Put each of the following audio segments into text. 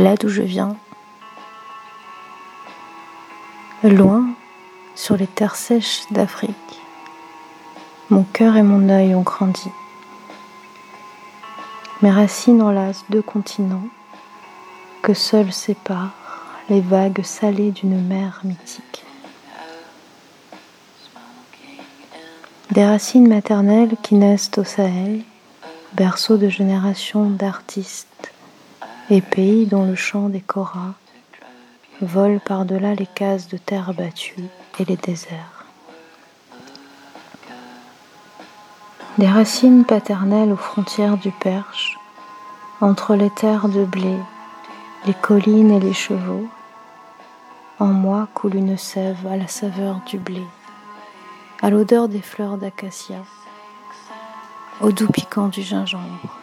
là d'où je viens, loin sur les terres sèches d'Afrique, mon cœur et mon œil ont grandi. Mes racines enlacent deux continents que seuls séparent les vagues salées d'une mer mythique. Des racines maternelles qui naissent au Sahel, berceau de générations d'artistes et pays dont le chant des koras vole par-delà les cases de terre battue et les déserts. Des racines paternelles aux frontières du Perche, entre les terres de blé, les collines et les chevaux, en moi coule une sève à la saveur du blé à l'odeur des fleurs d'acacia, au doux piquant du gingembre.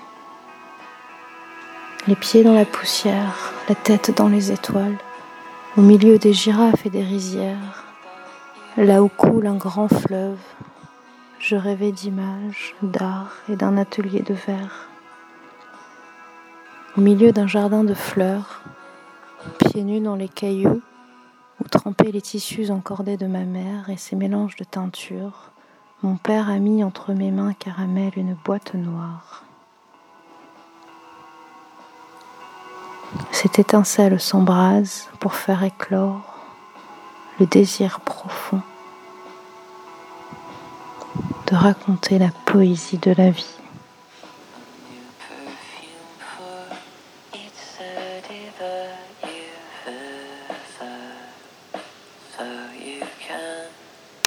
Les pieds dans la poussière, la tête dans les étoiles, au milieu des girafes et des rizières, là où coule un grand fleuve, je rêvais d'images, d'art et d'un atelier de verre. Au milieu d'un jardin de fleurs, pieds nus dans les cailloux, où trempaient les tissus encordés de ma mère et ses mélanges de teinture, mon père a mis entre mes mains caramel une boîte noire. Cette étincelle s'embrase pour faire éclore le désir profond de raconter la poésie de la vie.